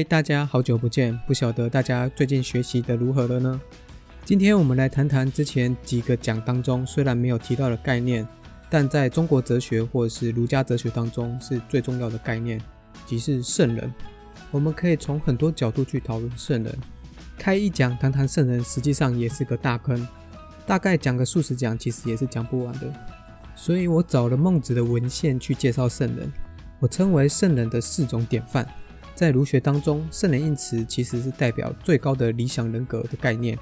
嗨，大家好久不见，不晓得大家最近学习的如何了呢？今天我们来谈谈之前几个讲当中虽然没有提到的概念，但在中国哲学或者是儒家哲学当中是最重要的概念，即是圣人。我们可以从很多角度去讨论圣人，开一讲谈谈圣人，实际上也是个大坑，大概讲个数十讲，其实也是讲不完的。所以我找了孟子的文献去介绍圣人，我称为圣人的四种典范。在儒学当中，圣人一词其实是代表最高的理想人格的概念，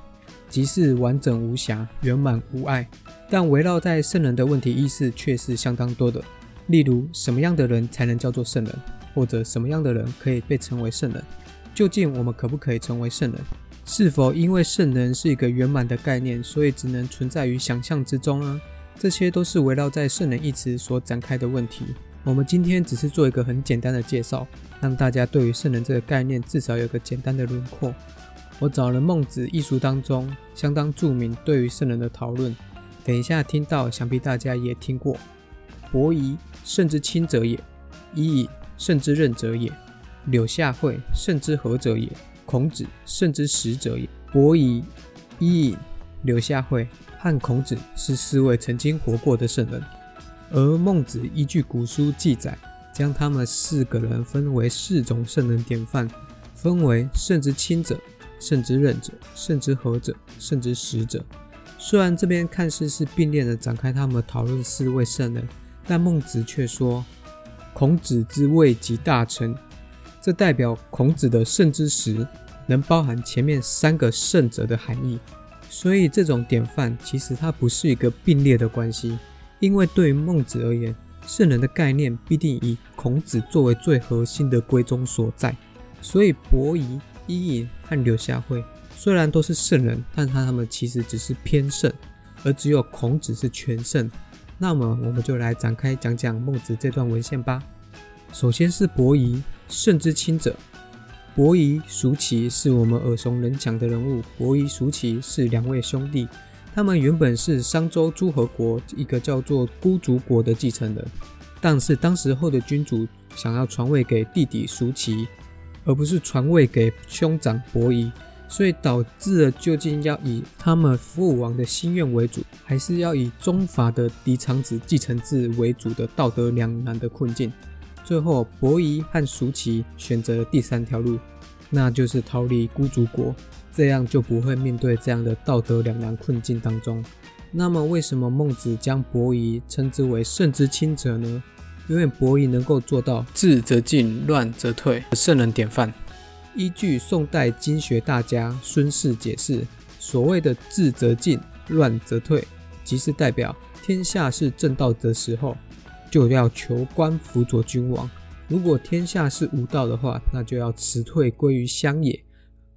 即是完整无瑕、圆满无碍。但围绕在圣人的问题意识却是相当多的，例如什么样的人才能叫做圣人，或者什么样的人可以被称为圣人？究竟我们可不可以成为圣人？是否因为圣人是一个圆满的概念，所以只能存在于想象之中呢？这些都是围绕在圣人一词所展开的问题。我们今天只是做一个很简单的介绍，让大家对于圣人这个概念至少有个简单的轮廓。我找了孟子一书当中相当著名对于圣人的讨论，等一下听到，想必大家也听过。伯夷，圣之亲者也；伊尹，圣之任者也；柳下惠，圣之和者也；孔子，圣之实者也。伯夷、伊尹、柳下惠。和孔子是四位曾经活过的圣人，而孟子依据古书记载，将他们四个人分为四种圣人典范，分为圣之亲者、圣之任者、圣之和者、圣之实者。虽然这边看似是并列的展开他们讨论四位圣人，但孟子却说孔子之位极大成，这代表孔子的圣之实能包含前面三个圣者的含义。所以这种典范其实它不是一个并列的关系，因为对于孟子而言，圣人的概念必定以孔子作为最核心的归宗所在。所以伯夷、伊尹和柳下惠虽然都是圣人，但他他们其实只是偏圣，而只有孔子是全圣。那么我们就来展开讲讲孟子这段文献吧。首先是伯夷，圣之亲者。伯夷、叔齐是我们耳熟能详的人物。伯夷、叔齐是两位兄弟，他们原本是商周诸侯国一个叫做孤竹国的继承人，但是当时候的君主想要传位给弟弟叔齐，而不是传位给兄长伯夷，所以导致了究竟要以他们父王的心愿为主，还是要以宗法的嫡长子继承制为主的道德两难的困境。最后，伯夷和叔齐选择了第三条路，那就是逃离孤竹国，这样就不会面对这样的道德两难困境当中。那么，为什么孟子将伯夷称之为圣之亲者呢？因为伯夷能够做到治则进，乱则退圣人典范。依据宋代经学大家孙氏解释，所谓的治则进，乱则退，即是代表天下是正道的时候。就要求官辅佐君王。如果天下是无道的话，那就要辞退归于乡野，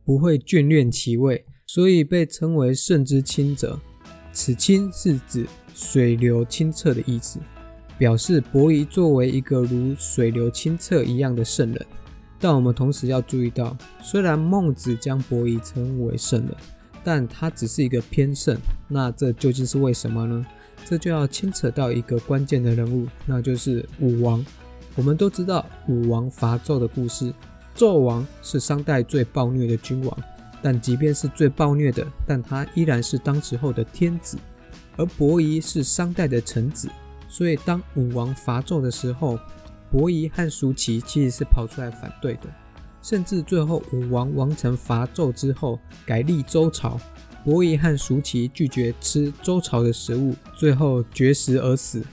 不会眷恋其位，所以被称为圣之清者。此清是指水流清澈的意思，表示伯夷作为一个如水流清澈一样的圣人。但我们同时要注意到，虽然孟子将伯夷称为圣人，但他只是一个偏圣。那这究竟是为什么呢？这就要牵扯到一个关键的人物，那就是武王。我们都知道武王伐纣的故事，纣王是商代最暴虐的君王，但即便是最暴虐的，但他依然是当时候的天子。而伯夷是商代的臣子，所以当武王伐纣的时候，伯夷和叔齐其实是跑出来反对的，甚至最后武王王成伐纣之后，改立周朝。伯夷和叔齐拒绝吃周朝的食物，最后绝食而死。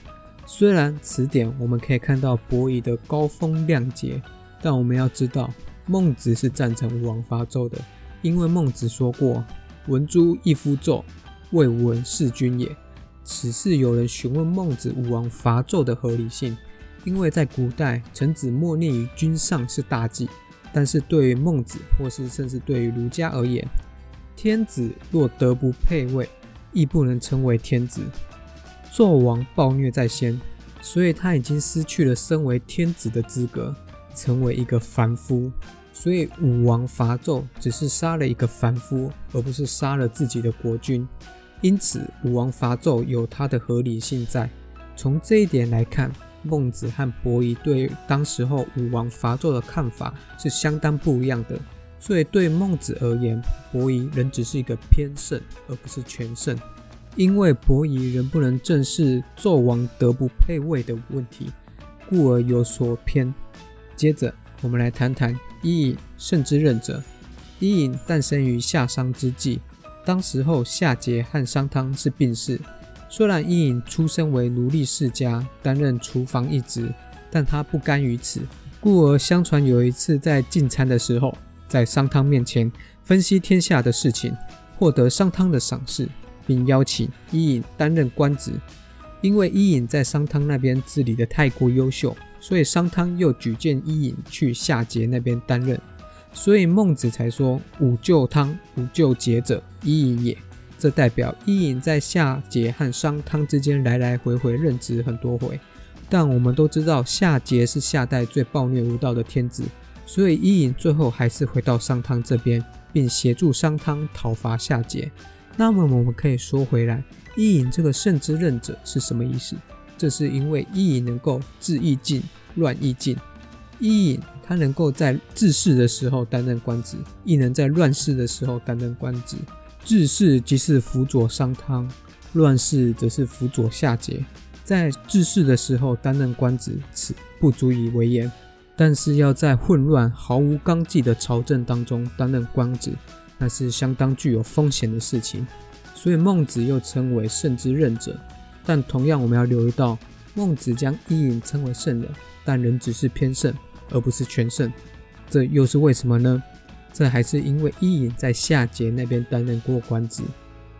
虽然此典我们可以看到伯夷的高风亮节，但我们要知道，孟子是赞成武王伐纣的，因为孟子说过：“文诸一夫纣，未闻弑君也。”此事有人询问孟子武王伐纣的合理性，因为在古代，臣子默念于君上是大忌，但是对于孟子，或是甚至对于儒家而言，天子若德不配位，亦不能称为天子。纣王暴虐在先，所以他已经失去了身为天子的资格，成为一个凡夫。所以武王伐纣只是杀了一个凡夫，而不是杀了自己的国君。因此，武王伐纣有他的合理性在。从这一点来看，孟子和伯夷对当时候武王伐纣的看法是相当不一样的。所以对孟子而言，伯夷仍只是一个偏胜，而不是全胜。因为伯夷仍不能正视纣王德不配位的问题，故而有所偏。接着，我们来谈谈伊尹胜之任者。伊尹诞生于夏商之际，当时候夏桀和商汤是并氏。虽然伊尹出身为奴隶世家，担任厨房一职，但他不甘于此，故而相传有一次在进餐的时候，在商汤面前分析天下的事情，获得商汤的赏识。并邀请伊尹担任官职，因为伊尹在商汤那边治理的太过优秀，所以商汤又举荐伊尹去夏桀那边担任，所以孟子才说“五救汤，五救桀者，伊尹也”。这代表伊尹在夏桀和商汤之间来来回回任职很多回。但我们都知道夏桀是夏代最暴虐无道的天子，所以伊尹最后还是回到商汤这边，并协助商汤讨伐夏桀。那么我们可以说回来，伊尹这个圣之任者是什么意思？这是因为伊尹能够治亦尽，乱亦尽。伊尹他能够在治世的时候担任官职，亦能在乱世的时候担任官职。治世即是辅佐商汤，乱世则是辅佐夏桀。在治世的时候担任官职，此不足以为言；但是要在混乱、毫无纲纪的朝政当中担任官职。那是相当具有风险的事情，所以孟子又称为圣之任者。但同样，我们要留意到，孟子将伊尹称为圣人，但仍只是偏圣，而不是全圣。这又是为什么呢？这还是因为伊尹在夏桀那边担任过官职。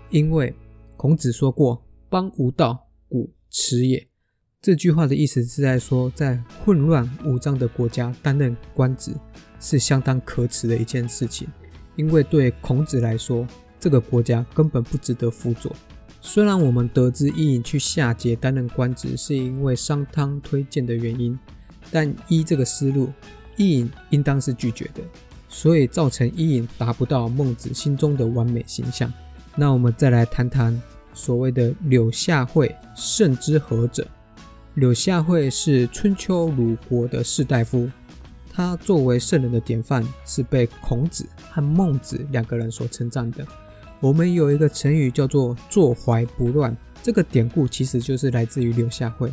因为孔子说过：“邦无道，古耻也。”这句话的意思是在说，在混乱无章的国家担任官职是相当可耻的一件事情。因为对孔子来说，这个国家根本不值得辅佐。虽然我们得知伊尹去夏桀担任官职是因为商汤推荐的原因，但依这个思路，伊尹应当是拒绝的，所以造成伊尹达不到孟子心中的完美形象。那我们再来谈谈所谓的柳下惠圣之何者。柳下惠是春秋鲁国的士大夫。他作为圣人的典范，是被孔子和孟子两个人所称赞的。我们有一个成语叫做“坐怀不乱”，这个典故其实就是来自于柳下惠。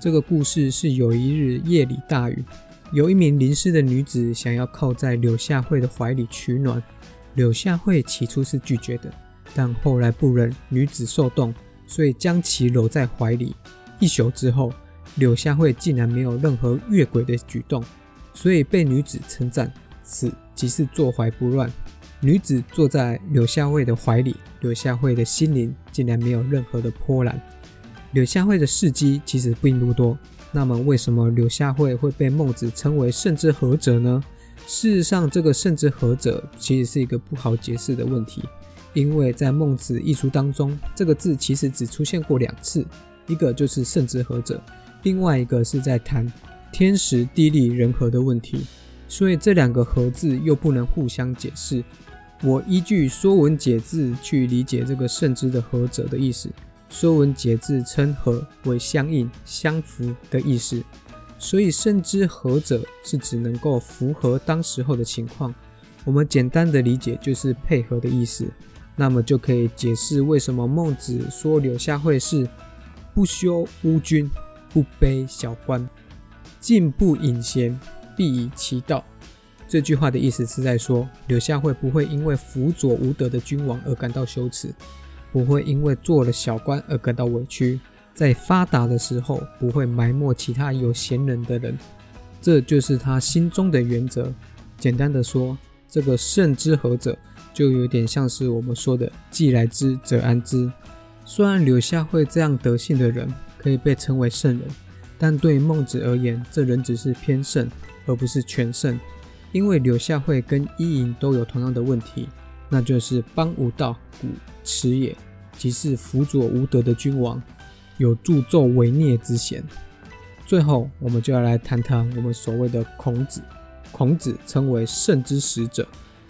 这个故事是有一日夜里大雨，有一名淋湿的女子想要靠在柳下惠的怀里取暖。柳下惠起初是拒绝的，但后来不忍女子受冻，所以将其搂在怀里。一宿之后，柳下惠竟然没有任何越轨的举动。所以被女子称赞，此即是坐怀不乱。女子坐在柳下惠的怀里，柳下惠的心灵竟然没有任何的波澜。柳下惠的事迹其实并不多，那么为什么柳下惠会被孟子称为圣之和者呢？事实上，这个圣之和者其实是一个不好解释的问题，因为在孟子一书当中，这个字其实只出现过两次，一个就是圣之和者，另外一个是在谈。天时地利人和的问题，所以这两个“和”字又不能互相解释。我依据《说文解字》去理解这个“圣之”的“和”者的意思，《说文解字》称“和”为相应、相符的意思，所以“圣之和”者是指能够符合当时候的情况。我们简单的理解就是配合的意思，那么就可以解释为什么孟子说柳下惠是不修乌君，不卑小官。进不隐贤，必以其道。这句话的意思是在说，柳下惠不会因为辅佐无德的君王而感到羞耻，不会因为做了小官而感到委屈，在发达的时候不会埋没其他有贤人的人。这就是他心中的原则。简单的说，这个圣之和者，就有点像是我们说的“既来之，则安之”。虽然柳下惠这样德性的人可以被称为圣人。但对孟子而言，这人只是偏圣，而不是全圣。因为柳下惠跟伊尹都有同样的问题，那就是邦无道，古耻也，即是辅佐无德的君王，有助纣为虐之嫌。最后，我们就要来谈谈我们所谓的孔子。孔子称为圣之使者，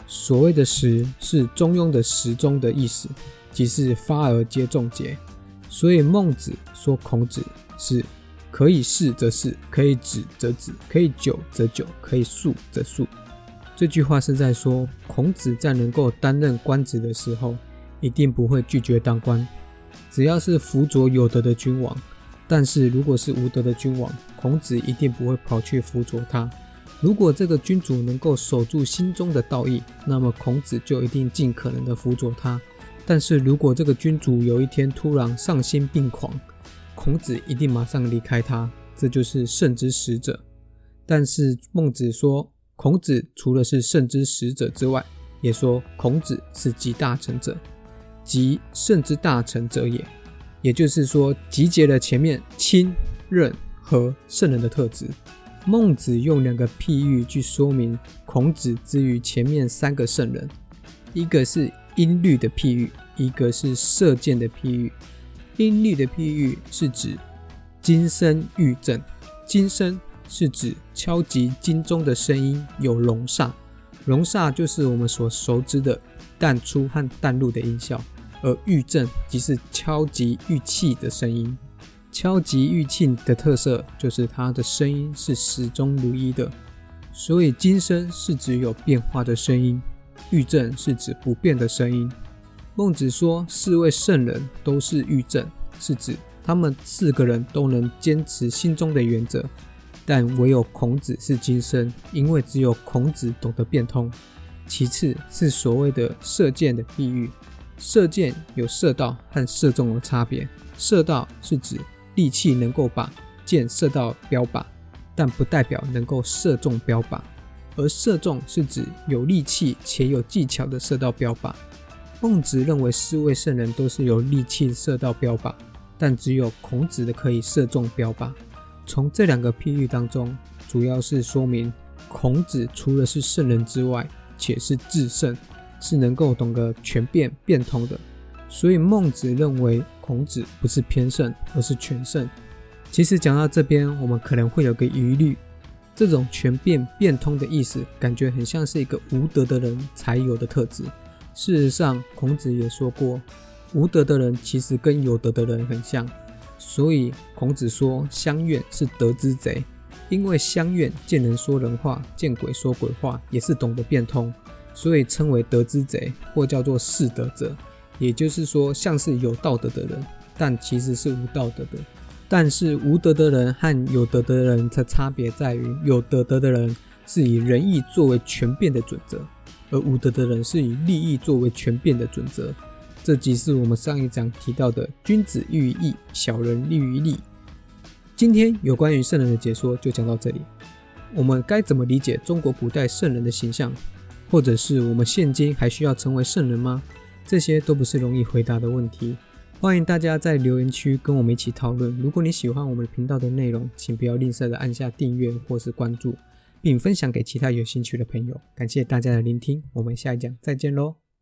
所谓的时是中庸的时中的意思，即是发而皆众结。所以孟子说孔子是。可以是则是，可以止则止，可以久则久，可以速则速。这句话是在说，孔子在能够担任官职的时候，一定不会拒绝当官，只要是辅佐有德的君王。但是如果是无德的君王，孔子一定不会跑去辅佐他。如果这个君主能够守住心中的道义，那么孔子就一定尽可能的辅佐他。但是如果这个君主有一天突然丧心病狂，孔子一定马上离开他，这就是圣之使者。但是孟子说，孔子除了是圣之使者之外，也说孔子是集大成者，集圣之大成者也。也就是说，集结了前面亲、任和圣人的特质。孟子用两个譬喻去说明孔子之于前面三个圣人，一个是音律的譬喻，一个是射箭的譬喻。音律的譬喻是指金声玉振，金声是指敲击金钟的声音有龙煞，龙煞就是我们所熟知的淡出和淡入的音效，而玉振即是敲击玉器的声音。敲击玉磬的特色就是它的声音是始终如一的，所以金声是指有变化的声音，玉振是指不变的声音。孟子说，四位圣人都是玉正，是指他们四个人都能坚持心中的原则，但唯有孔子是今生，因为只有孔子懂得变通。其次是所谓的射箭的比喻，射箭有射到和射中的差别，射到是指利器能够把箭射到标靶，但不代表能够射中标靶，而射中是指有力气且有技巧的射到标靶。孟子认为四位圣人都是有利器射到标靶，但只有孔子的可以射中标靶。从这两个譬喻当中，主要是说明孔子除了是圣人之外，且是至圣，是能够懂得全变变通的。所以孟子认为孔子不是偏圣，而是全圣。其实讲到这边，我们可能会有个疑虑：这种全变变通的意思，感觉很像是一个无德的人才有的特质。事实上，孔子也说过，无德的人其实跟有德的人很像，所以孔子说乡愿是德之贼，因为乡愿见人说人话，见鬼说鬼话，也是懂得变通，所以称为德之贼，或叫做是德者。也就是说，像是有道德的人，但其实是无道德的。但是无德的人和有德的人的差别在于，有德德的人是以仁义作为权变的准则。而无德的人是以利益作为权变的准则，这即是我们上一章提到的“君子喻于义，小人利于利”。今天有关于圣人的解说就讲到这里。我们该怎么理解中国古代圣人的形象，或者是我们现今还需要成为圣人吗？这些都不是容易回答的问题。欢迎大家在留言区跟我们一起讨论。如果你喜欢我们频道的内容，请不要吝啬的按下订阅或是关注。并分享给其他有兴趣的朋友。感谢大家的聆听，我们下一讲再见喽。